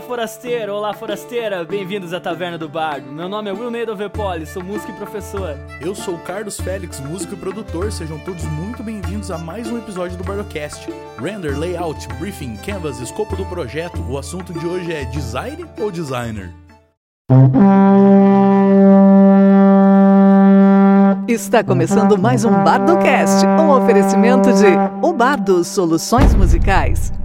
Olá, forasteiro! Olá, forasteira! Bem-vindos à Taverna do Bardo. Meu nome é Will Neido Vepoli, sou músico e professor. Eu sou o Carlos Félix, músico e produtor. Sejam todos muito bem-vindos a mais um episódio do Bardocast. Render, layout, briefing, canvas, escopo do projeto. O assunto de hoje é design ou designer? Está começando mais um Bardocast, um oferecimento de O Bardo Soluções Musicais.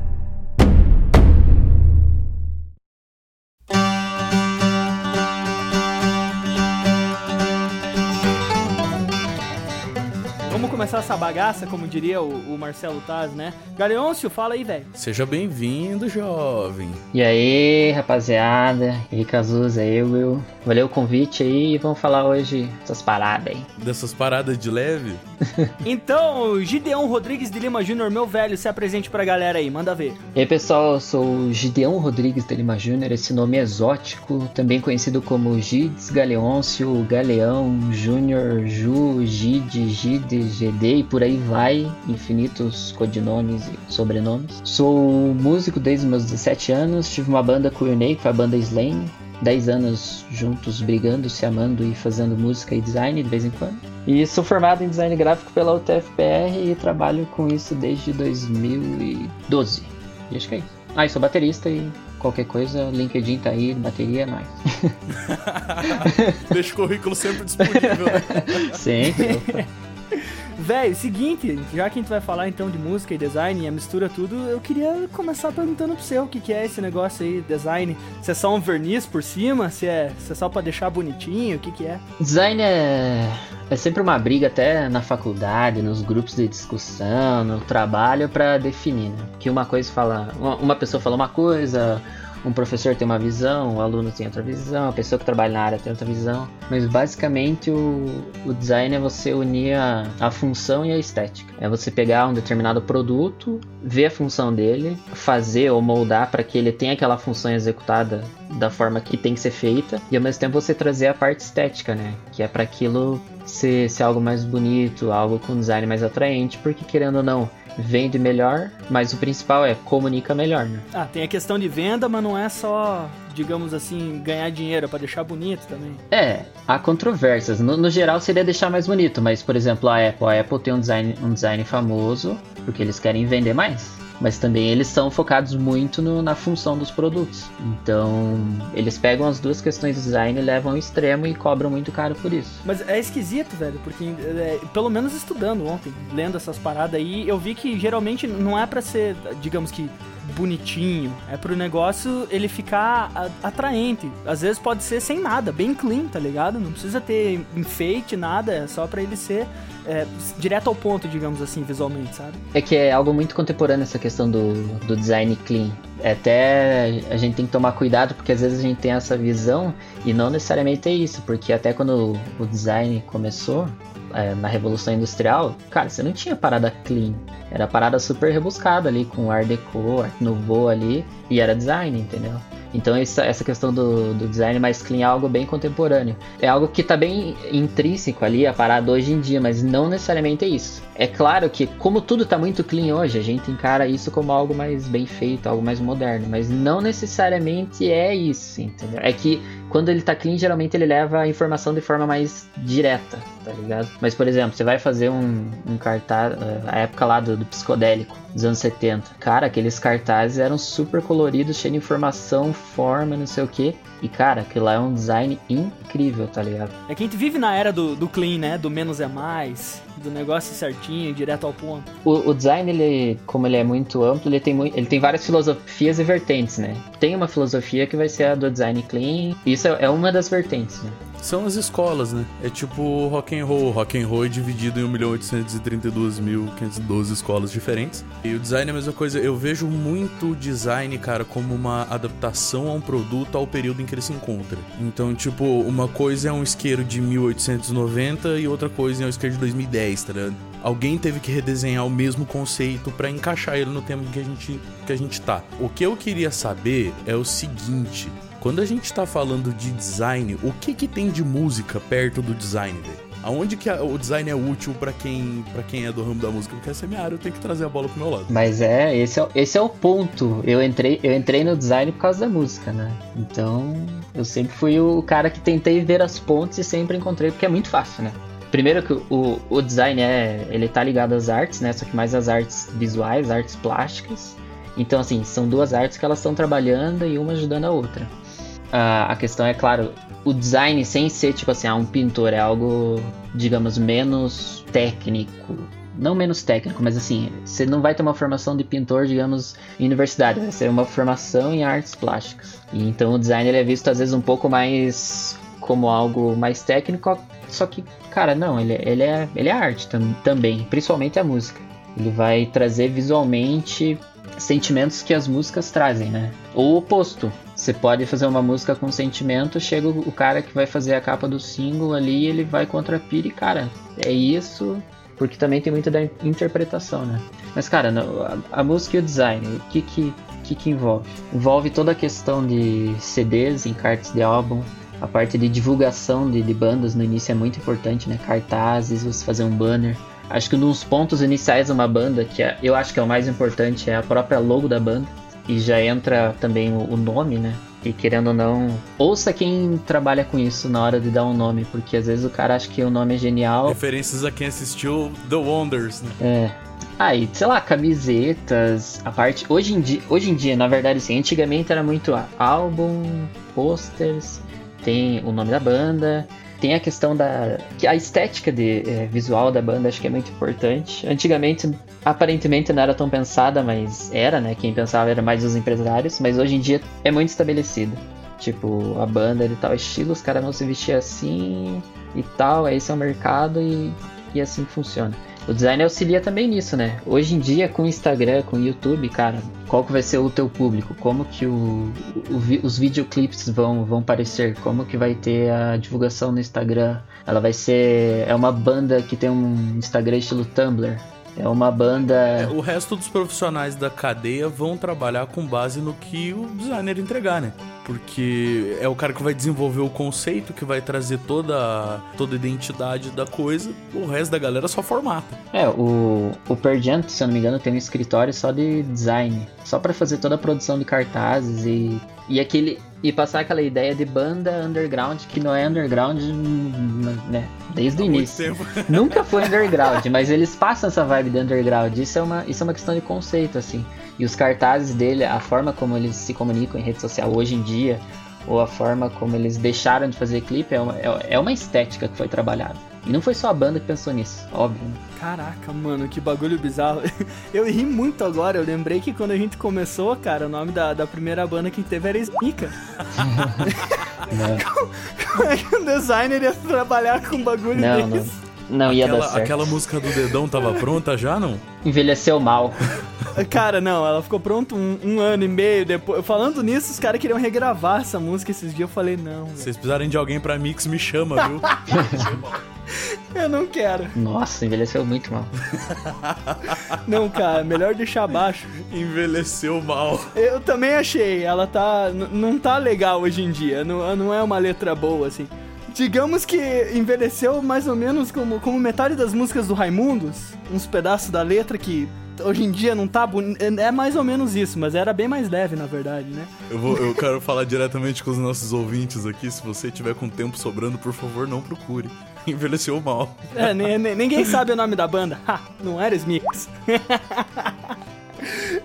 Começar essa bagaça, como diria o, o Marcelo Taz, né? Galeôncio, fala aí, velho. Seja bem-vindo, jovem. E aí, rapaziada, Henrique Azuz aí, Will. Valeu o convite aí e vamos falar hoje dessas paradas aí. Dessas paradas de leve? Então, Gideon Rodrigues de Lima Júnior, meu velho, se apresente pra galera aí, manda ver. E aí, pessoal, eu sou o Gideon Rodrigues de Lima Júnior, esse nome exótico, também conhecido como Gides Galeôncio, Galeão, Júnior, Ju, Gide, Gide, GD e por aí vai, infinitos codinomes e sobrenomes. Sou músico desde meus 17 anos, tive uma banda com o Ionei, que foi a banda Slane, 10 anos juntos brigando, se amando e fazendo música e design de vez em quando. E sou formado em design gráfico pela UTFPR e trabalho com isso desde 2012. E acho que é isso. Ah, e sou baterista e qualquer coisa, LinkedIn tá aí, bateria é nóis. Deixa o currículo sempre disponível, né? Sempre. Véi, seguinte, já que a gente vai falar então de música e design e a mistura tudo, eu queria começar perguntando pro você o que, que é esse negócio aí, design. Se é só um verniz por cima, se é, se é só pra deixar bonitinho, o que que é? Design é, é sempre uma briga até na faculdade, nos grupos de discussão, no trabalho para definir, né? Que uma coisa fala, uma pessoa fala uma coisa, um professor tem uma visão, o aluno tem outra visão, a pessoa que trabalha na área tem outra visão. Mas basicamente o, o design é você unir a, a função e a estética. É você pegar um determinado produto, ver a função dele, fazer ou moldar para que ele tenha aquela função executada da forma que tem que ser feita, e ao mesmo tempo você trazer a parte estética, né? Que é para aquilo ser, ser algo mais bonito, algo com design mais atraente, porque querendo ou não, vende melhor, mas o principal é comunica melhor, né? Ah, tem a questão de venda, mas não é só, digamos assim, ganhar dinheiro, é pra deixar bonito também. É, há controvérsias. No, no, geral seria deixar mais bonito, mas por exemplo a Apple, a Apple tem um design, um design famoso porque eles querem vender mais. Mas também eles são focados muito no, na função dos produtos. Então, eles pegam as duas questões de design e levam ao extremo e cobram muito caro por isso. Mas é esquisito, velho, porque é, pelo menos estudando ontem, lendo essas paradas aí, eu vi que geralmente não é para ser, digamos que bonitinho, é pro negócio ele ficar atraente. Às vezes pode ser sem nada, bem clean, tá ligado? Não precisa ter enfeite, nada, é só para ele ser é, direto ao ponto, digamos assim, visualmente, sabe? É que é algo muito contemporâneo essa questão do, do design clean. É até a gente tem que tomar cuidado porque às vezes a gente tem essa visão e não necessariamente é isso, porque até quando o design começou, é, na Revolução Industrial, cara, você não tinha parada clean. Era parada super rebuscada ali, com Art Deco, Art Nouveau ali, e era design, entendeu? Então essa, essa questão do, do, design mais clean é algo bem contemporâneo. É algo que está bem intrínseco ali, a parada hoje em dia, mas não necessariamente é isso. É claro que, como tudo está muito clean hoje, a gente encara isso como algo mais bem feito, algo mais moderno, mas não necessariamente é isso, entendeu? É que quando ele tá clean, geralmente ele leva a informação de forma mais direta, tá ligado? Mas, por exemplo, você vai fazer um, um cartaz, eh, a época lá do, do psicodélico, dos anos 70. Cara, aqueles cartazes eram super coloridos, cheios de informação, forma, não sei o que. E, cara, aquilo lá é um design incrível, tá ligado? É que a gente vive na era do, do clean, né? Do menos é mais, do negócio certinho, direto ao ponto. O, o design, ele, como ele é muito amplo, ele tem, muito, ele tem várias filosofias e vertentes, né? Tem uma filosofia que vai ser a do design clean, isso é, é uma das vertentes, né? São as escolas, né? É tipo rock and roll. Rock and roll é dividido em 1.832.512 escolas diferentes. E o design é a mesma coisa. Eu vejo muito o design, cara, como uma adaptação a um produto ao período em que ele se encontra. Então, tipo, uma coisa é um isqueiro de 1890 e outra coisa é um isqueiro de 2010, tá ligado? Alguém teve que redesenhar o mesmo conceito para encaixar ele no tempo que a gente que a gente tá. O que eu queria saber é o seguinte: quando a gente tá falando de design, o que que tem de música perto do design, velho? Aonde que o design é útil para quem para quem é do ramo da música? Porque essa é minha área, eu tenho que trazer a bola pro meu lado. Mas é, esse é, esse é o ponto. Eu entrei, eu entrei no design por causa da música, né? Então, eu sempre fui o cara que tentei ver as pontes e sempre encontrei, porque é muito fácil, né? Primeiro que o, o design é, ele tá ligado às artes, né? Só que mais às artes visuais, artes plásticas. Então, assim, são duas artes que elas estão trabalhando e uma ajudando a outra. Uh, a questão é, claro, o design sem ser tipo assim, ah, um pintor é algo, digamos, menos técnico. Não menos técnico, mas assim, você não vai ter uma formação de pintor, digamos, em universidade, vai ser uma formação em artes plásticas. E então o design ele é visto às vezes um pouco mais como algo mais técnico, só que, cara, não, ele, ele, é, ele é arte tam, também, principalmente a música. Ele vai trazer visualmente sentimentos que as músicas trazem, né? Ou o oposto. Você pode fazer uma música com sentimento, chega o cara que vai fazer a capa do single ali, ele vai contra a pira e, cara, é isso, porque também tem muito da interpretação, né? Mas, cara, a, a música e o design, o que que, que que envolve? Envolve toda a questão de CDs, encartes de álbum, a parte de divulgação de, de bandas no início é muito importante, né? Cartazes, você fazer um banner, Acho que um dos pontos iniciais de uma banda, que é, eu acho que é o mais importante, é a própria logo da banda. E já entra também o, o nome, né? E querendo ou não, ouça quem trabalha com isso na hora de dar um nome, porque às vezes o cara acha que o nome é genial. Referências a quem assistiu The Wonders, né? É. Aí, ah, sei lá, camisetas, a parte. Hoje em dia, hoje em dia na verdade, assim, antigamente era muito álbum, posters, tem o nome da banda, tem a questão da. a estética de, é, visual da banda acho que é muito importante. Antigamente, aparentemente não era tão pensada, mas era, né? Quem pensava era mais os empresários, mas hoje em dia é muito estabelecido. Tipo, a banda de tal estilo, os caras vão se vestir assim e tal, esse é o mercado e, e assim funciona. O design auxilia também nisso, né? Hoje em dia, com Instagram, com YouTube, cara, qual que vai ser o teu público? Como que o, o, os videoclips vão, vão aparecer? Como que vai ter a divulgação no Instagram? Ela vai ser... É uma banda que tem um Instagram estilo Tumblr. É uma banda. É, o resto dos profissionais da cadeia vão trabalhar com base no que o designer entregar, né? Porque é o cara que vai desenvolver o conceito, que vai trazer toda, toda a identidade da coisa, o resto da galera só formata. É, o, o Pergent, se eu não me engano, tem um escritório só de design. Só para fazer toda a produção de cartazes e, e aquele e passar aquela ideia de banda underground que não é underground né, desde o início. Nunca foi underground, mas eles passam essa vibe de underground. Isso é uma isso é uma questão de conceito assim. E os cartazes dele, a forma como eles se comunicam em rede social hoje em dia, ou a forma como eles deixaram de fazer clipe é uma, é, é uma estética que foi trabalhada. E não foi só a banda que pensou nisso, óbvio. Né? Caraca, mano, que bagulho bizarro. Eu ri muito agora, eu lembrei que quando a gente começou, cara, o nome da, da primeira banda que teve era Snika. como, como, é que um designer ia trabalhar com um bagulho não, desse? Não, não ia aquela, dar certo. Aquela música do dedão tava pronta já, não? Envelheceu mal. Cara, não, ela ficou pronta um, um, ano e meio depois. Falando nisso, os caras queriam regravar essa música esses dias. Eu falei, não. Se vocês precisarem de alguém pra mix, me chama, viu? Eu não quero. Nossa, envelheceu muito mal. Não, cara, melhor deixar abaixo. Envelheceu mal. Eu também achei. Ela tá. Não tá legal hoje em dia. Não, não é uma letra boa, assim. Digamos que envelheceu mais ou menos como, como metade das músicas do Raimundos. Uns pedaços da letra que hoje em dia não tá bonito. É mais ou menos isso, mas era bem mais leve, na verdade, né? Eu, vou, eu quero falar diretamente com os nossos ouvintes aqui. Se você tiver com tempo sobrando, por favor, não procure. Envelheceu mal. É, ninguém sabe o nome da banda. Ha, não era Smix.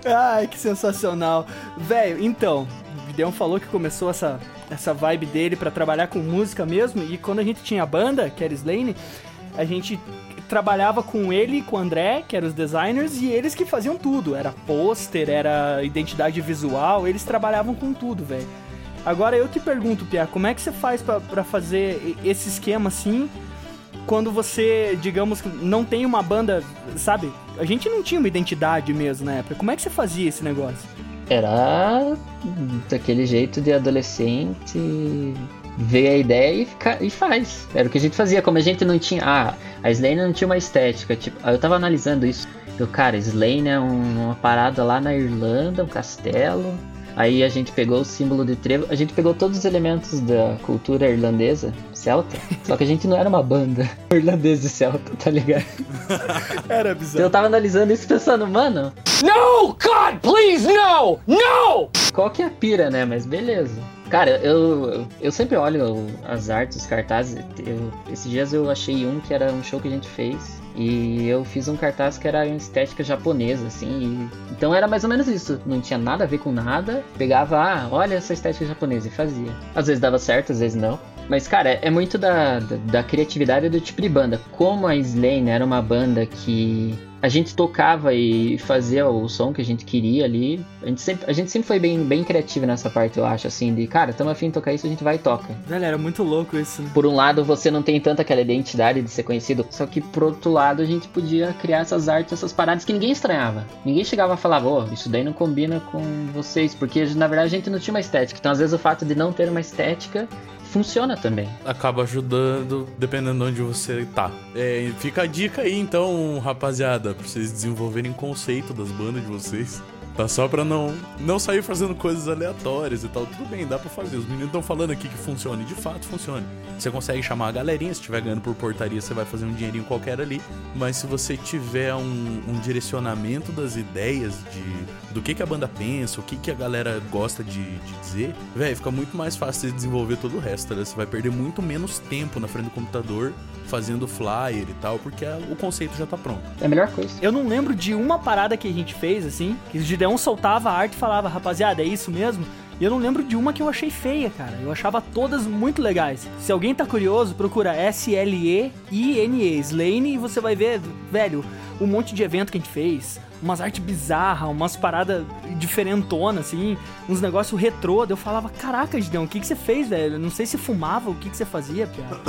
Ai, que sensacional. Velho, então, o Videão falou que começou essa, essa vibe dele para trabalhar com música mesmo. E quando a gente tinha a banda, que era Slane, a gente trabalhava com ele e com o André, que eram os designers, e eles que faziam tudo. Era pôster, era identidade visual, eles trabalhavam com tudo, velho. Agora eu te pergunto, Pia, como é que você faz para fazer esse esquema assim? Quando você, digamos, não tem uma banda, sabe? A gente não tinha uma identidade mesmo na época. Como é que você fazia esse negócio? Era daquele jeito de adolescente vê a ideia e, fica, e faz. Era o que a gente fazia. Como a gente não tinha. Ah, a Slane não tinha uma estética. Tipo, eu tava analisando isso. Eu, cara, Slane é um, uma parada lá na Irlanda, um castelo. Aí a gente pegou o símbolo de trevo, a gente pegou todos os elementos da cultura irlandesa, celta, só que a gente não era uma banda irlandesa e celta, tá ligado? Era Eu bizarro. tava analisando isso pensando, mano, No! God, please, no! No! qual que é a pira, né? Mas beleza. Cara, eu, eu sempre olho as artes, os cartazes. Eu, esses dias eu achei um que era um show que a gente fez. E eu fiz um cartaz que era em estética japonesa, assim. e- então era mais ou menos isso. Não tinha nada a ver com nada. Pegava, ah, olha essa estética japonesa e fazia. Às vezes dava certo, às vezes não. Mas, cara, é muito da, da, da criatividade do tipo de banda. Como a Slane era uma banda que a gente tocava e fazia o som que a gente queria ali. A gente sempre, a gente sempre foi bem, bem criativo nessa parte, eu acho, assim, de cara, estamos afim de tocar isso, a gente vai e toca. Velho, era muito louco isso, né? Por um lado, você não tem tanta aquela identidade de ser conhecido, só que por outro lado, a gente podia criar essas artes, essas paradas que ninguém estranhava. Ninguém chegava a falar, ô, isso daí não combina com vocês, porque na verdade a gente não tinha uma estética. Então, às vezes, o fato de não ter uma estética funciona também. Acaba ajudando, dependendo de onde você tá. É, fica a dica aí, então, rapaziada, pra vocês desenvolverem conceito das bandas de vocês. Tá só pra não, não sair fazendo coisas aleatórias e tal. Tudo bem, dá pra fazer. Os meninos estão falando aqui que funciona e de fato funciona. Você consegue chamar a galerinha, se estiver ganhando por portaria, você vai fazer um dinheirinho qualquer ali. Mas se você tiver um, um direcionamento das ideias de do que, que a banda pensa, o que, que a galera gosta de, de dizer, velho, fica muito mais fácil de desenvolver todo o resto, né? Você vai perder muito menos tempo na frente do computador fazendo flyer e tal, porque a- o conceito já tá pronto. É a melhor coisa. Eu não lembro de uma parada que a gente fez, assim, que o Gideon soltava a arte e falava, rapaziada, é isso mesmo? E eu não lembro de uma que eu achei feia, cara. Eu achava todas muito legais. Se alguém tá curioso, procura S-L-E-I-N-E, Slane, e você vai ver, velho, um monte de evento que a gente fez. Umas artes bizarras, umas paradas diferentonas, assim, uns negócios retrô. Eu falava, caraca, Gideon, o que, que você fez, velho? Não sei se fumava, o que, que você fazia, piada.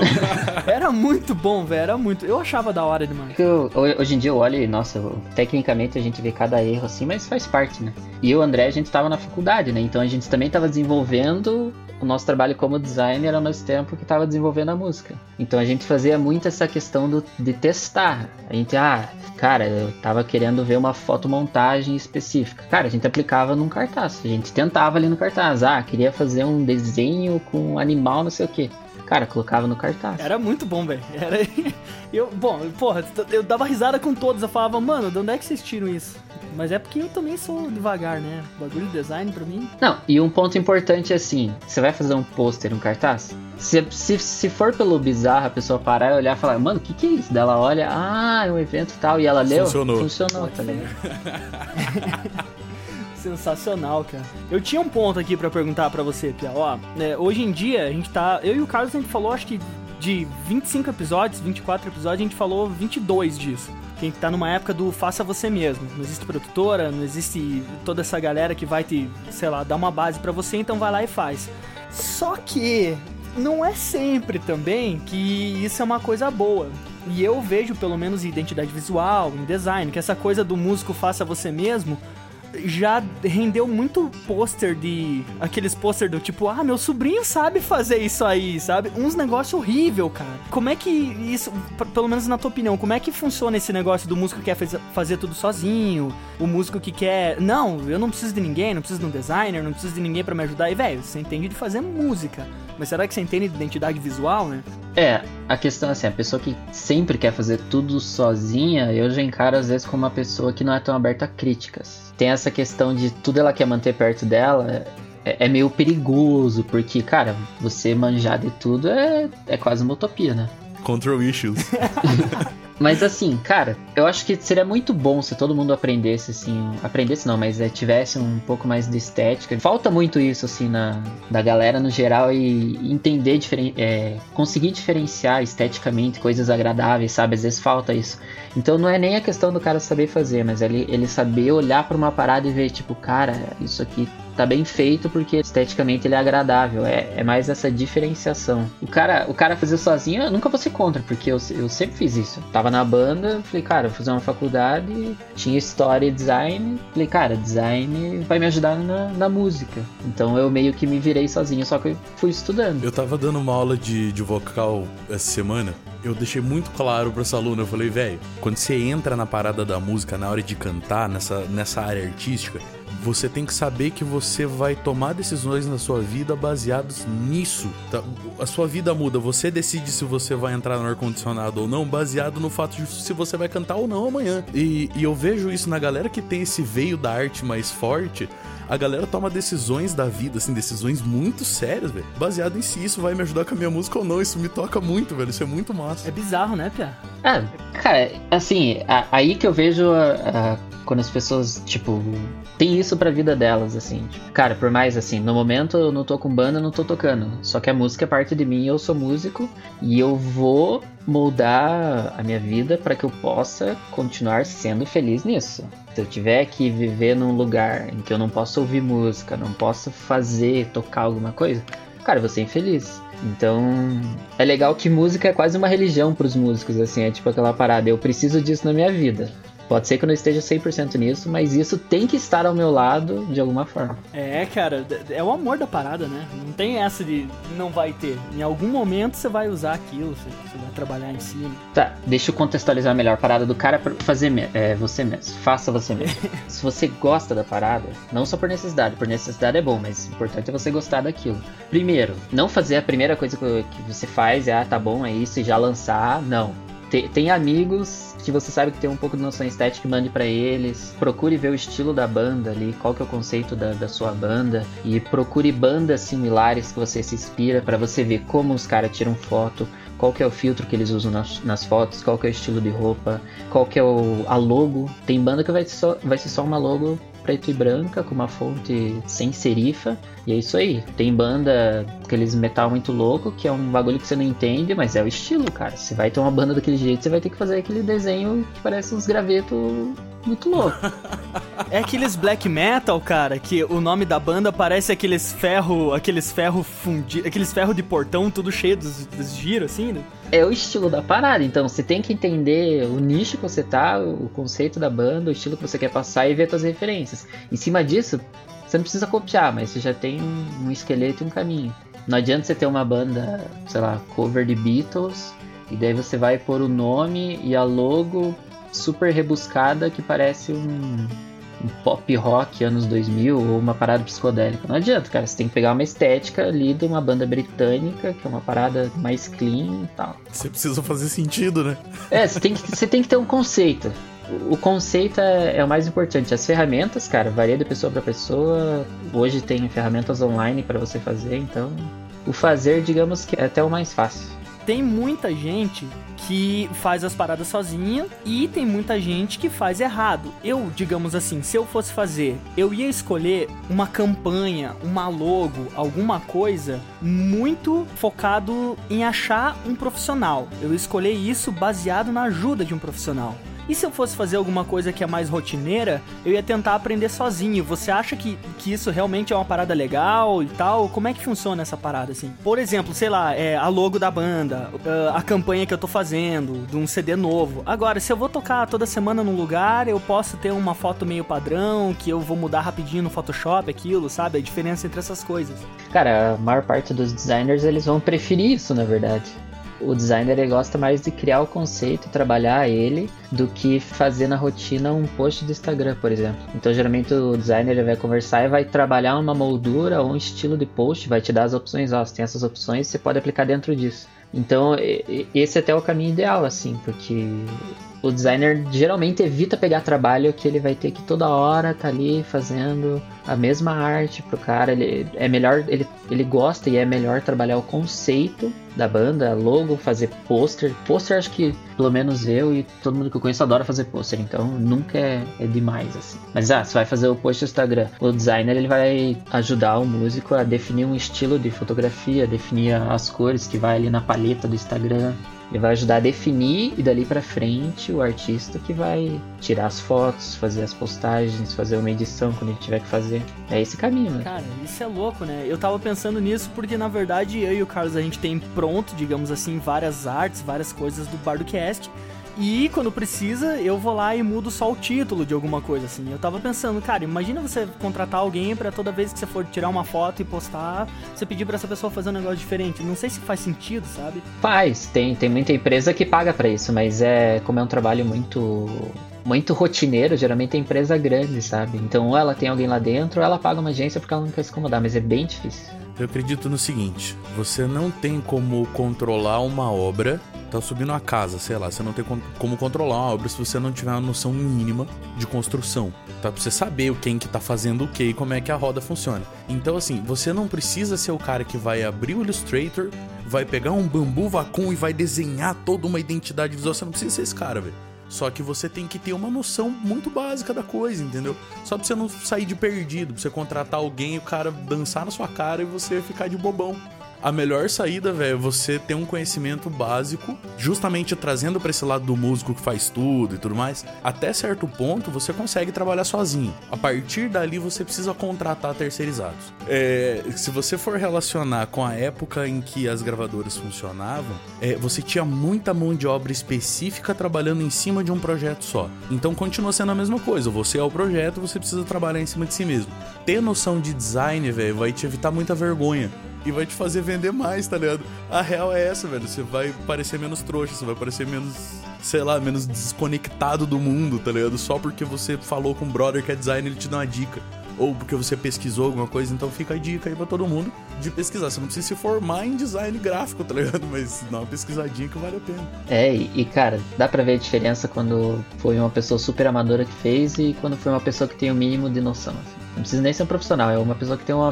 era muito bom, velho, era muito. Eu achava da hora demais. que eu- ho- hoje em dia eu olho e, nossa, eu- tecnicamente a gente vê cada erro assim, mas faz parte, né? E eu e o André, a gente tava na faculdade, né? Então a gente também tava desenvolvendo o nosso trabalho como designer ao mesmo tempo que tava desenvolvendo a música. Então a gente fazia muito essa questão do, de testar. A gente, ah, cara, eu tava querendo ver uma fotomontagem específica. Cara, a gente aplicava num cartaz. A gente tentava ali no cartaz. Ah, queria fazer um desenho com um animal, não sei o quê. Cara, colocava no cartaz. Era muito bom, velho. Era. Eu, bom, porra, eu dava risada com todos. Eu falava, mano, de onde é que vocês tiram isso? Mas é porque eu também sou devagar, né? Bagulho de design pra mim. Não, e um ponto importante é assim: você vai fazer um pôster, um cartaz? Se, se, se for pelo bizarro, a pessoa parar e olhar e falar, mano, o que, que é isso? Daí ela olha, ah, é um evento e tal, e ela leu. Funcionou. Funcionou, tá ligado? Sensacional, cara. Eu tinha um ponto aqui pra perguntar pra você, Pia. Ó, né, hoje em dia a gente tá. Eu e o Carlos a gente falou, acho que de 25 episódios, 24 episódios, a gente falou 22 disso. Que a gente tá numa época do faça você mesmo. Não existe produtora, não existe toda essa galera que vai te, sei lá, dar uma base pra você, então vai lá e faz. Só que não é sempre também que isso é uma coisa boa. E eu vejo, pelo menos em identidade visual, em design, que essa coisa do músico faça você mesmo já rendeu muito pôster de. aqueles pôster do tipo, ah, meu sobrinho sabe fazer isso aí, sabe? Uns negócio horrível, cara. Como é que isso, pelo menos na tua opinião, como é que funciona esse negócio do músico que quer faz- fazer tudo sozinho? O músico que quer. Não, eu não preciso de ninguém, não preciso de um designer, não preciso de ninguém pra me ajudar. E, velho, você entende de fazer música. Mas será que você entende de identidade visual, né? É, a questão é assim, a pessoa que sempre quer fazer tudo sozinha, eu já encaro às vezes como uma pessoa que não é tão aberta a críticas. Tem essa questão de tudo ela quer manter perto dela, é, é meio perigoso, porque, cara, você manjar de tudo é, é quase uma utopia, né? Control issues. Mas assim, cara, eu acho que seria muito bom se todo mundo aprendesse, assim. Aprendesse não, mas é, tivesse um pouco mais de estética. Falta muito isso, assim, na, da galera no geral e entender, diferen, é, conseguir diferenciar esteticamente coisas agradáveis, sabe? Às vezes falta isso. Então não é nem a questão do cara saber fazer, mas ele, ele saber olhar pra uma parada e ver, tipo, cara, isso aqui tá bem feito porque esteticamente ele é agradável. É, é mais essa diferenciação. O cara, o cara fazer sozinho, eu nunca vou ser contra, porque eu, eu sempre fiz isso. Tava na banda, falei, cara, vou fazer uma faculdade, tinha história e design. Falei, cara, design vai me ajudar na, na música. Então eu meio que me virei sozinho, só que eu fui estudando. Eu tava dando uma aula de, de vocal essa semana. Eu deixei muito claro pra essa aluna. Eu falei, velho, quando você entra na parada da música, na hora de cantar, nessa, nessa área artística, você tem que saber que você vai tomar decisões na sua vida baseados nisso. Tá? A sua vida muda, você decide se você vai entrar no ar-condicionado ou não, baseado no fato de se você vai cantar ou não amanhã. E, e eu vejo isso na galera que tem esse veio da arte mais forte a galera toma decisões da vida, assim, decisões muito sérias, velho. Baseado em se isso vai me ajudar com a minha música ou não. Isso me toca muito, velho. Isso é muito massa. É bizarro, né, Pia? Ah, cara, assim, a- aí que eu vejo a- a- quando as pessoas, tipo, tem isso pra vida delas, assim. Tipo, cara, por mais assim, no momento eu não tô com banda, eu não tô tocando. Só que a música é parte de mim, eu sou músico e eu vou moldar a minha vida para que eu possa continuar sendo feliz nisso. Se eu tiver que viver num lugar em que eu não posso ouvir música, não posso fazer, tocar alguma coisa, cara, eu vou ser infeliz. Então, é legal que música é quase uma religião pros músicos, assim, é tipo aquela parada, eu preciso disso na minha vida. Pode ser que eu não esteja 100% nisso, mas isso tem que estar ao meu lado de alguma forma. É, cara, é o amor da parada, né? Não tem essa de não vai ter. Em algum momento você vai usar aquilo, você, vai trabalhar em cima. Tá, deixa eu contextualizar melhor a parada do cara pra fazer me- é, você mesmo. Faça você mesmo. Se você gosta da parada, não só por necessidade, por necessidade é bom, mas o importante é você gostar daquilo. Primeiro, não fazer a primeira coisa que, que você faz é, ah, tá bom, é isso, e já lançar. Não. Te- Tem amigos que você sabe que tem um pouco de noção estética, mande pra eles. Procure ver o estilo da banda ali, qual que é o conceito da, da sua banda. E procure bandas similares que você se inspira pra você ver como os caras tiram foto, qual que é o filtro que eles usam nas, nas fotos, qual que é o estilo de roupa, qual que é o, a logo. Tem banda que vai só, vai ser só uma logo preto e branca, com uma fonte sem serifa, e é isso aí. Tem banda, aqueles metal muito louco, que é um bagulho que você não entende, mas é o estilo, cara. Você vai ter uma banda daquele jeito, você vai ter que fazer aquele desenho que parece uns gravetos muito louco. É aqueles black metal, cara, que o nome da banda parece aqueles ferro, aqueles ferro fundi, aqueles ferro de portão tudo cheio dos, dos giros, assim, né? é o estilo da parada. Então você tem que entender o nicho que você tá, o conceito da banda, o estilo que você quer passar e ver suas referências. Em cima disso, você não precisa copiar, mas você já tem um, um esqueleto e um caminho. Não adianta você ter uma banda, sei lá, cover de Beatles, e daí você vai pôr o nome e a logo super rebuscada que parece um, um pop rock anos 2000 ou uma parada psicodélica. Não adianta, cara. Você tem que pegar uma estética ali de uma banda britânica, que é uma parada mais clean e tal. Você precisa fazer sentido, né? É, você tem que, você tem que ter um conceito. O- conceito é, é o mais importante. As ferramentas, cara, varia de pessoa para pessoa. Hoje tem ferramentas online para você fazer, então o fazer, digamos que é até o mais fácil. Tem muita gente que faz as paradas sozinha e tem muita gente que faz errado. Eu, digamos assim, se eu fosse fazer, eu ia escolher uma campanha, uma logo, alguma coisa muito focado em achar um profissional. Eu ia escolher isso baseado na ajuda de um profissional. E se eu fosse fazer alguma coisa que é mais rotineira, eu ia tentar aprender sozinho. Você acha que, que isso realmente é uma parada legal e tal? Como é que funciona essa parada, assim? Por exemplo, sei lá, é, a logo da banda, a campanha que eu tô fazendo, de um CD novo. Agora, se eu vou tocar toda semana num lugar, eu posso ter uma foto meio padrão, que eu vou mudar rapidinho no Photoshop, aquilo, sabe? A diferença entre essas coisas. Cara, a maior parte dos designers eles vão preferir isso, na verdade. O designer ele gosta mais de criar o conceito, trabalhar ele, do que fazer na rotina um post do Instagram, por exemplo. Então, geralmente o designer ele vai conversar e vai trabalhar uma moldura ou um estilo de post, vai te dar as opções, ó, você tem essas opções, você pode aplicar dentro disso. Então, esse até é o caminho ideal, assim, porque o designer geralmente evita pegar trabalho que ele vai ter que toda hora tá ali fazendo a mesma arte pro cara. Ele é melhor, ele, ele gosta e é melhor trabalhar o conceito da banda, logo, fazer pôster. Pôster acho que pelo menos eu e todo mundo que eu conheço adora fazer pôster, então nunca é, é demais assim. Mas ah, você vai fazer o post no Instagram. O designer ele vai ajudar o músico a definir um estilo de fotografia, definir as cores que vai ali na paleta do Instagram. Ele vai ajudar a definir e dali pra frente o artista que vai tirar as fotos, fazer as postagens, fazer uma edição quando ele tiver que fazer. É esse caminho, né? Cara, isso é louco, né? Eu tava pensando nisso porque, na verdade, eu e o Carlos, a gente tem pronto, digamos assim, várias artes, várias coisas do BardoCast. E quando precisa, eu vou lá e mudo só o título de alguma coisa, assim. Eu tava pensando, cara, imagina você contratar alguém pra toda vez que você for tirar uma foto e postar, você pedir pra essa pessoa fazer um negócio diferente. Não sei se faz sentido, sabe? Faz, tem, tem muita empresa que paga pra isso, mas é como é um trabalho muito muito rotineiro, geralmente é empresa grande, sabe? Então ou ela tem alguém lá dentro, ou ela paga uma agência porque ela não quer se incomodar, mas é bem difícil. Eu acredito no seguinte: você não tem como controlar uma obra. Tá subindo uma casa, sei lá, você não tem como controlar uma obra se você não tiver uma noção mínima de construção. Tá? Pra você saber quem que tá fazendo o que e como é que a roda funciona. Então, assim, você não precisa ser o cara que vai abrir o Illustrator, vai pegar um bambu vacum e vai desenhar toda uma identidade visual. Você não precisa ser esse cara, velho. Só que você tem que ter uma noção muito básica da coisa, entendeu? Só pra você não sair de perdido, pra você contratar alguém e o cara dançar na sua cara e você ficar de bobão. A melhor saída, velho, é você ter um conhecimento básico, justamente trazendo pra esse lado do músico que faz tudo e tudo mais. Até certo ponto, você consegue trabalhar sozinho. A partir dali, você precisa contratar terceirizados. É, se você for relacionar com a época em que as gravadoras funcionavam, é, você tinha muita mão de obra específica trabalhando em cima de um projeto só. Então continua sendo a mesma coisa. Você é o projeto, você precisa trabalhar em cima de si mesmo. Ter noção de design, velho, vai te evitar muita vergonha e vai te fazer vender mais, tá ligado? A real é essa, velho. Você vai parecer menos trouxa, você vai parecer menos, sei lá, menos desconectado do mundo, tá ligado? Só porque você falou com um brother que é designer, ele te dá uma dica. Ou porque você pesquisou alguma coisa, então fica a dica aí pra todo mundo de pesquisar. Você não precisa se formar em design gráfico, tá ligado? Mas dá uma pesquisadinha que vale a pena. É, e, cara, dá pra ver a diferença quando foi uma pessoa super amadora que fez e quando foi uma pessoa que tem o mínimo de noção. assim. Não precisa nem ser um profissional, é uma pessoa que tem uma,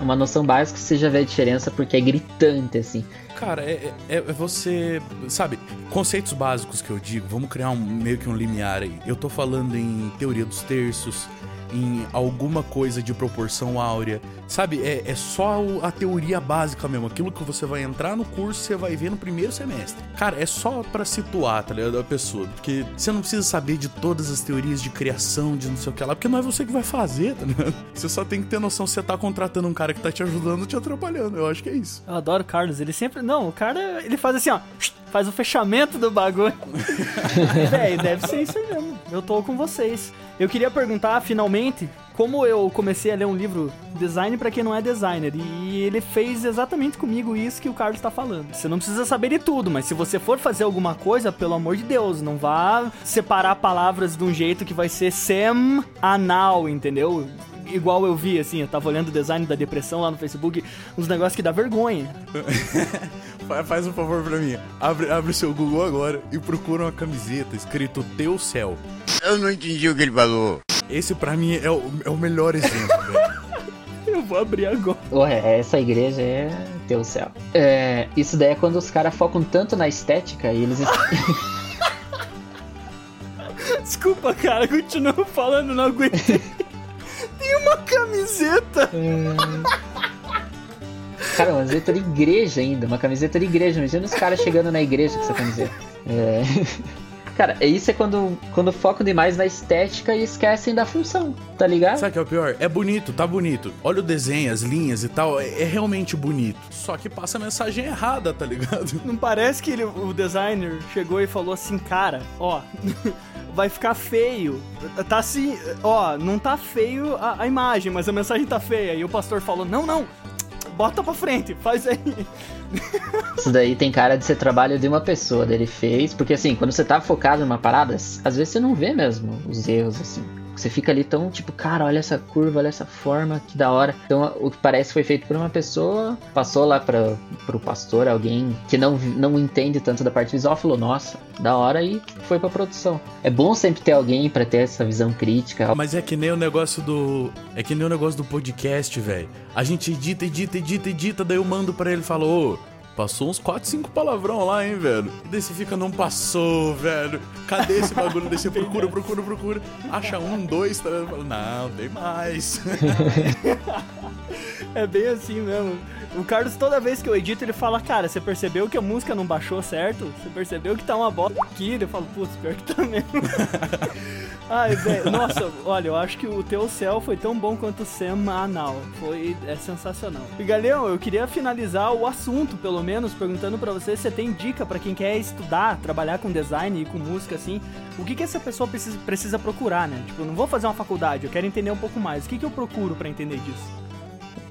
uma noção básica que você já vê a diferença porque é gritante, assim. Cara, é, é, é você. Sabe, conceitos básicos que eu digo, vamos criar um, meio que um limiar aí. Eu tô falando em teoria dos terços, em alguma coisa de proporção áurea. Sabe, é, é só a teoria básica mesmo. Aquilo que você vai entrar no curso, você vai ver no primeiro semestre. Cara, é só pra situar, tá ligado? A pessoa. Porque você não precisa saber de todas as teorias de criação, de não sei o que lá, porque não é você que vai fazer, tá ligado? Você só tem que ter noção se você tá contratando um cara que tá te ajudando ou te atrapalhando. Eu acho que é isso. Eu adoro o Carlos, ele sempre. Não, o cara, ele faz assim, ó. Faz o fechamento do bagulho. Véi, deve ser isso mesmo. Eu tô com vocês. Eu queria perguntar, finalmente, como eu comecei a ler um livro Design pra quem não é designer. E ele fez exatamente comigo isso que o Carlos tá falando. Você não precisa saber de tudo, mas se você for fazer alguma coisa, pelo amor de Deus, não vá separar palavras de um jeito que vai ser sem anal, entendeu? Igual eu vi, assim, eu tava olhando o design da depressão lá no Facebook, uns negócios que dá vergonha. Fa- Faz um favor pra mim. Abre, abre o seu Google agora e procura uma camiseta escrito Teu Céu. Eu não entendi o que ele falou. Esse pra mim é o, é o melhor exemplo, velho. Eu vou abrir agora. Ué, essa igreja é teu céu. É, isso daí é quando os caras focam tanto na estética e eles. Desculpa, cara, continuo falando, não aguentei. Tem uma camiseta. Cara, uma camiseta de igreja ainda, uma camiseta de igreja. Imagina os caras chegando na igreja com essa camiseta. É. Cara, isso é quando, quando focam demais na estética e esquecem da função, tá ligado? Sabe o que é o pior? É bonito, tá bonito. Olha o desenho, as linhas e tal, é, é realmente bonito. Só que passa a mensagem errada, tá ligado? Não parece que ele- o designer chegou e falou assim, cara, ó, vai ficar feio. Tá assim, ó, não tá feio a, a imagem, mas a mensagem tá feia. E o pastor falou, não, não, bota pra frente, faz aí. Isso daí tem cara de ser trabalho de uma pessoa, dele fez, porque assim, quando você tá focado numa parada, às vezes você não vê mesmo os erros, assim. Você fica ali tão tipo, cara, olha essa curva, olha essa forma, que da hora. Então, o que parece foi feito por uma pessoa, passou lá para pro pastor, alguém que não, não entende tanto da parte visual, falou, nossa, da hora, e foi pra produção. É bom sempre ter alguém pra ter essa visão crítica. Mas é que nem o negócio do. É que nem o negócio do podcast, velho. A gente edita, edita, edita, edita, daí eu mando pra ele e falo, ô. Passou uns 4, 5 palavrão lá, hein, velho? E daí você fica, não passou, velho. Cadê esse bagulho? daí você procura, procura, procura. Acha um, dois, tá? Fala, Não, tem mais. É bem assim mesmo. O Carlos, toda vez que eu edito, ele fala, cara, você percebeu que a música não baixou certo? Você percebeu que tá uma bosta aqui? Eu falo, putz, pior que tá mesmo. Ai, velho, nossa, olha, eu acho que o teu céu foi tão bom quanto o semanal. Foi é sensacional. E Galeão, eu queria finalizar o assunto, pelo menos, perguntando pra você se você tem dica pra quem quer estudar, trabalhar com design e com música assim. O que que essa pessoa precisa, precisa procurar, né? Tipo, eu não vou fazer uma faculdade, eu quero entender um pouco mais. O que que eu procuro pra entender disso?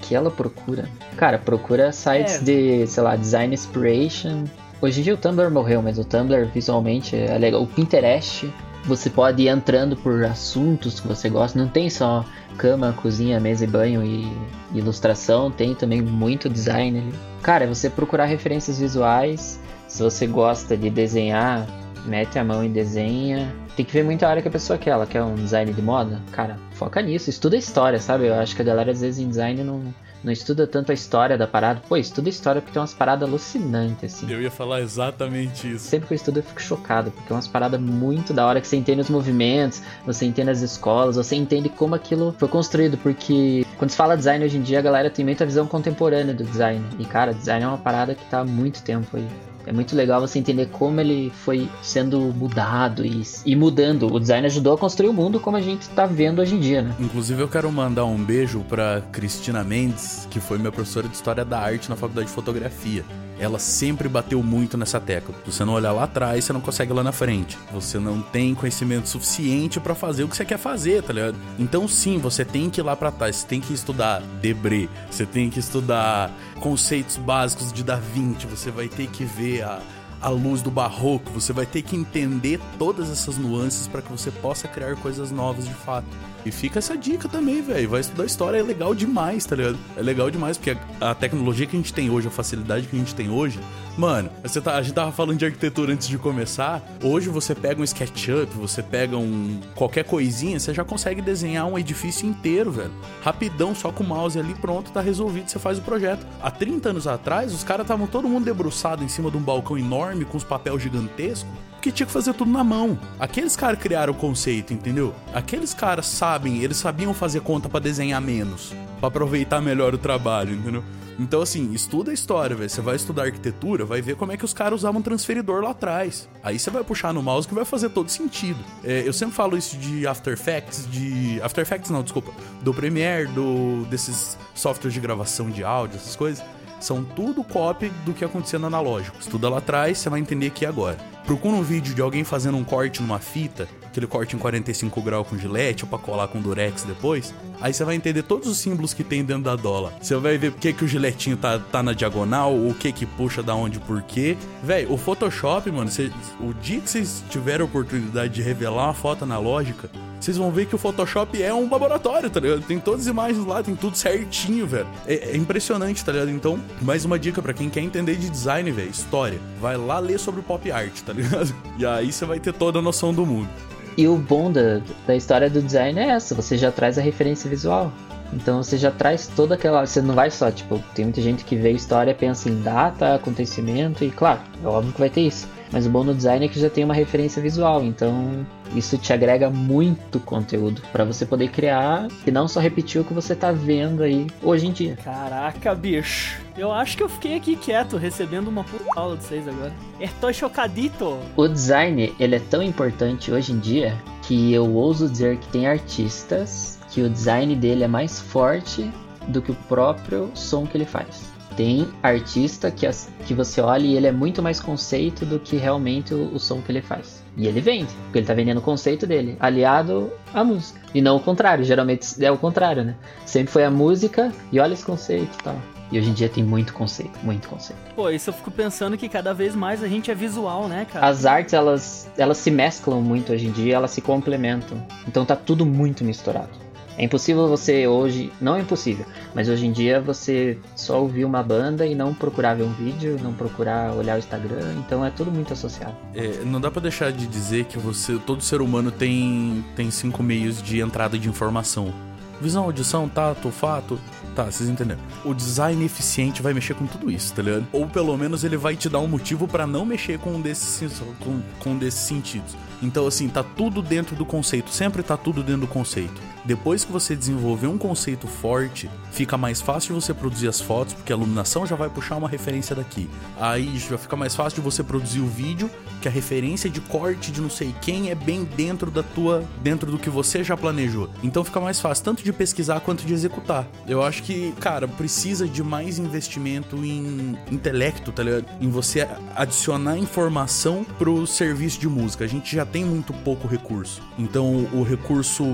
que ela procura? Cara, procura sites É. de, sei lá, design inspiration. Hoje em dia o Tumblr morreu, mas o Tumblr visualmente é legal. O Pinterest você pode ir entrando por assuntos que você gosta. Não tem só cama, cozinha, mesa e banho e ilustração, tem também muito design ali. Cara, é você procurar referências visuais. Se você gosta de desenhar, mete a mão e desenha. Tem que ver muito a área que a pessoa quer. Ela quer um design de moda? Cara, foca nisso. Estuda história, sabe? Eu acho que a galera às vezes em design não, não estuda tanto a história da parada. Pô, estuda história porque tem umas paradas alucinantes, assim. Eu ia falar exatamente isso. Sempre que eu estudo eu fico chocado, porque é umas paradas muito da hora que você entende os movimentos, você entende as escolas, você entende como aquilo foi construído, porque quando se fala design hoje em dia, a galera tem muita visão contemporânea do design. E cara, design é uma parada que tá há muito tempo aí. É muito legal você entender como ele foi sendo mudado e, e mudando. O design ajudou a construir o mundo como a gente tá vendo hoje em dia, né? Inclusive, eu quero mandar um beijo pra Cristina Mendes, que foi minha professora de História da Arte na Faculdade de Fotografia. Ela sempre bateu muito nessa tecla. Se você não olhar lá atrás, você não consegue lá na frente. Você não tem conhecimento suficiente pra fazer o que você quer fazer, tá ligado? Então, sim, você tem que ir lá pra trás. Você tem que estudar Debré. Você tem que estudar conceitos básicos de Da Vinci. Você vai ter que ver a, a luz do barroco. Você vai ter que entender todas essas nuances para que você possa criar coisas novas de fato. E fica essa dica também, velho. Vai estudar história, é legal demais, tá ligado? É legal demais, porque a, a tecnologia que a gente tem hoje, a facilidade que a gente tem hoje. Mano, você tá, a gente tava falando de arquitetura antes de começar. Hoje você pega um SketchUp, você pega um. qualquer coisinha, você já consegue desenhar um edifício inteiro, velho. Rapidão, só com o mouse ali, pronto, tá resolvido, você faz o projeto. Há 30 anos atrás, os caras estavam todo mundo debruçado em cima de um balcão enorme com os papéis gigantescos porque tinha que fazer tudo na mão. Aqueles caras criaram o conceito, entendeu? Aqueles caras sabem, eles sabiam fazer conta para desenhar menos, para aproveitar melhor o trabalho, entendeu? Então, assim, estuda a história, velho. Você vai estudar arquitetura, vai ver como é que os caras usavam transferidor lá atrás. Aí você vai puxar no mouse que vai fazer todo sentido. É, eu sempre falo isso de After Effects, de. After Effects não, desculpa. Do Premiere, do desses softwares de gravação de áudio, essas coisas. São tudo cópia do que acontecia no analógico. Estuda lá atrás, você vai entender aqui agora. Procura um vídeo de alguém fazendo um corte numa fita, aquele corte em 45 graus com gilete ou pra colar com durex depois. Aí você vai entender todos os símbolos que tem dentro da dola. Você vai ver por que, o giletinho tá, tá na diagonal, o que que puxa da onde por quê. Véi, o Photoshop, mano, cê, o dia que vocês tiverem a oportunidade de revelar uma foto analógica, vocês vão ver que o Photoshop é um laboratório, tá ligado? Tem todas as imagens lá, tem tudo certinho, velho. É, é impressionante, tá ligado? Então, mais uma dica para quem quer entender de design, velho, história. Vai lá ler sobre pop art, tá ligado? E aí você vai ter toda a noção do mundo. E o bom da, da história do design é essa, você já traz a referência visual. Então você já traz toda aquela. Você não vai só, tipo, tem muita gente que vê história pensa em data, acontecimento, e claro, é óbvio que vai ter isso. Mas o bom no design é que já tem uma referência visual, então isso te agrega muito conteúdo para você poder criar e não só repetir o que você tá vendo aí hoje em dia. Caraca, bicho. Eu acho que eu fiquei aqui quieto, recebendo uma puta aula de vocês agora. Estou chocadito. O design, ele é tão importante hoje em dia que eu ouso dizer que tem artistas que o design dele é mais forte do que o próprio som que ele faz. Tem artista que, as, que você olha e ele é muito mais conceito do que realmente o, o som que ele faz. E ele vende, porque ele tá vendendo o conceito dele, aliado à música. E não o contrário, geralmente é o contrário, né? Sempre foi a música e olha esse conceito e tal. E hoje em dia tem muito conceito, muito conceito. Pô, isso eu fico pensando que cada vez mais a gente é visual, né, cara? As artes, elas, elas se mesclam muito hoje em dia, elas se complementam. Então tá tudo muito misturado. É impossível você hoje, não é impossível, mas hoje em dia você só ouvir uma banda e não procurar ver um vídeo, não procurar olhar o Instagram, então é tudo muito associado. É, não dá para deixar de dizer que você, todo ser humano tem tem cinco meios de entrada de informação: visão, audição, tato, fato. Tá, vocês entenderam. O design eficiente vai mexer com tudo isso, tá ligado? Ou pelo menos ele vai te dar um motivo para não mexer com um desses, com, com um desses sentidos. Então, assim, tá tudo dentro do conceito, sempre tá tudo dentro do conceito. Depois que você desenvolver um conceito forte, fica mais fácil de você produzir as fotos, porque a iluminação já vai puxar uma referência daqui. Aí já fica mais fácil de você produzir o vídeo, que a referência de corte de não sei quem é bem dentro da tua, dentro do que você já planejou. Então fica mais fácil tanto de pesquisar quanto de executar. Eu acho que, cara, precisa de mais investimento em intelecto, tá ligado? Em você adicionar informação pro serviço de música. A gente já tem muito pouco recurso. Então o recurso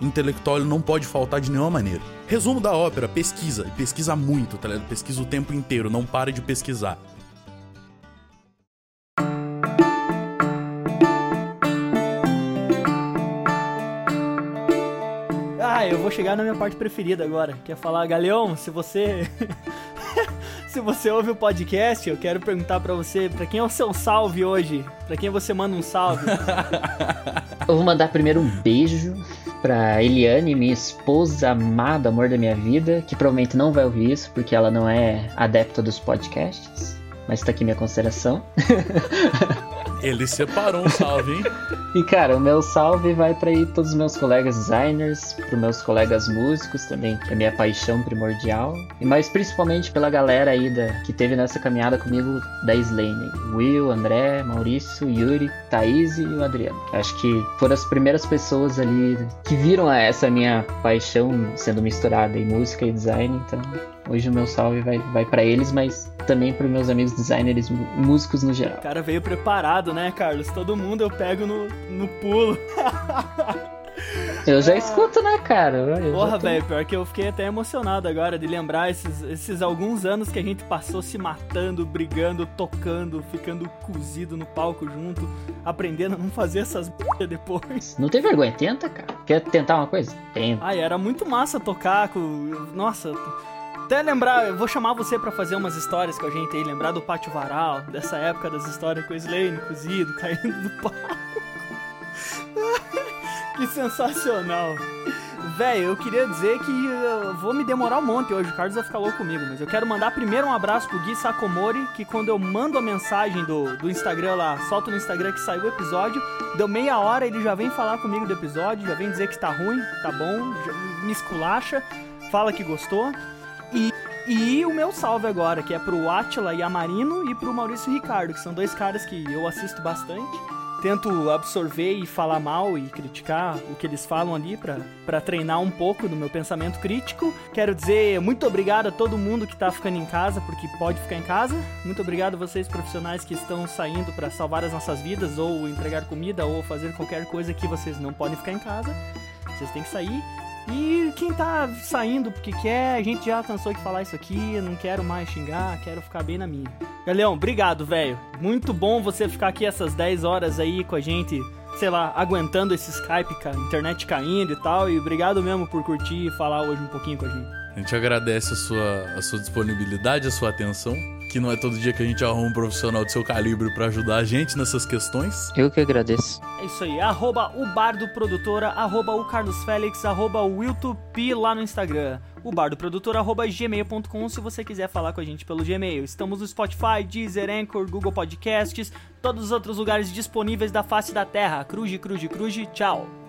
intelectual não pode faltar de nenhuma maneira. Resumo da ópera, pesquisa. E pesquisa muito, tá ligado? Pesquisa o tempo inteiro, não para de pesquisar. Ah, eu vou chegar na minha parte preferida agora, que é falar, Galeão, se você se você ouve o podcast, eu quero perguntar para você, para quem é o seu salve hoje? Para quem você manda um salve? eu vou mandar primeiro um beijo pra Eliane, minha esposa amada, amor da minha vida, que provavelmente não vai ouvir isso porque ela não é adepta dos podcasts, mas tá aqui minha consideração. Ele separou um salve, hein? e cara, o meu salve vai para todos os meus colegas designers, para meus colegas músicos também, que é minha paixão primordial, e mais principalmente pela galera aí da, que teve nessa caminhada comigo da Slane. Will, André, Maurício, Yuri, Thaís e o Adriano. Acho que foram as primeiras pessoas ali que viram essa minha paixão sendo misturada em música e design, então hoje o meu salve vai, vai para eles, mas também para meus amigos designers músicos no geral. O cara veio preparado, né, Carlos? Todo mundo eu pego no, no pulo. Eu já escuto, né, cara? Eu Porra, velho, pior que eu fiquei até emocionado agora de lembrar esses, esses alguns anos que a gente passou se matando, brigando, tocando, ficando cozido no palco junto, aprendendo a não fazer essas b depois. Não tem vergonha, tenta, cara. Quer tentar uma coisa? Tenta. Ai, era muito massa tocar com. Nossa. Até lembrar, eu vou chamar você para fazer umas histórias com a gente aí, lembrar do Pátio Varal, dessa época das histórias com o Slane cozido, caindo do palco. que sensacional. Velho, eu queria dizer que eu vou me demorar um monte hoje, o Carlos vai ficar louco comigo, mas eu quero mandar primeiro um abraço pro Gui Sakomori, que quando eu mando a mensagem do, do Instagram lá, solto no Instagram que saiu o episódio, deu meia hora, ele já vem falar comigo do episódio, já vem dizer que tá ruim, tá bom, me esculacha, fala que gostou. E, e o meu salve agora, que é pro Atila Yamarino e pro Maurício Ricardo, que são dois caras que eu assisto bastante. Tento absorver e falar mal e criticar o que eles falam ali para treinar um pouco do meu pensamento crítico. Quero dizer muito obrigado a todo mundo que tá ficando em casa, porque pode ficar em casa. Muito obrigado a vocês profissionais que estão saindo para salvar as nossas vidas, ou entregar comida, ou fazer qualquer coisa que vocês não podem ficar em casa. Vocês têm que sair. E quem tá saindo porque quer, a gente já cansou de falar isso aqui, não quero mais xingar, quero ficar bem na minha. Galeão, obrigado, velho. Muito bom você ficar aqui essas 10 horas aí com a gente, sei lá, aguentando esse Skype, a internet caindo e tal. E obrigado mesmo por curtir e falar hoje um pouquinho com a gente. A gente agradece a sua, a sua disponibilidade, a sua atenção que não é todo dia que a gente arruma um profissional de seu calibre para ajudar a gente nessas questões. Eu que agradeço. É isso aí, arroba o Bardo Produtora, arroba o Carlos Félix, arroba o Wiltupi lá no Instagram. O Bardo Produtora, arroba gmail.com se você quiser falar com a gente pelo Gmail. Estamos no Spotify, Deezer, Anchor, Google Podcasts, todos os outros lugares disponíveis da face da terra. Cruze, cruze, cruze, tchau.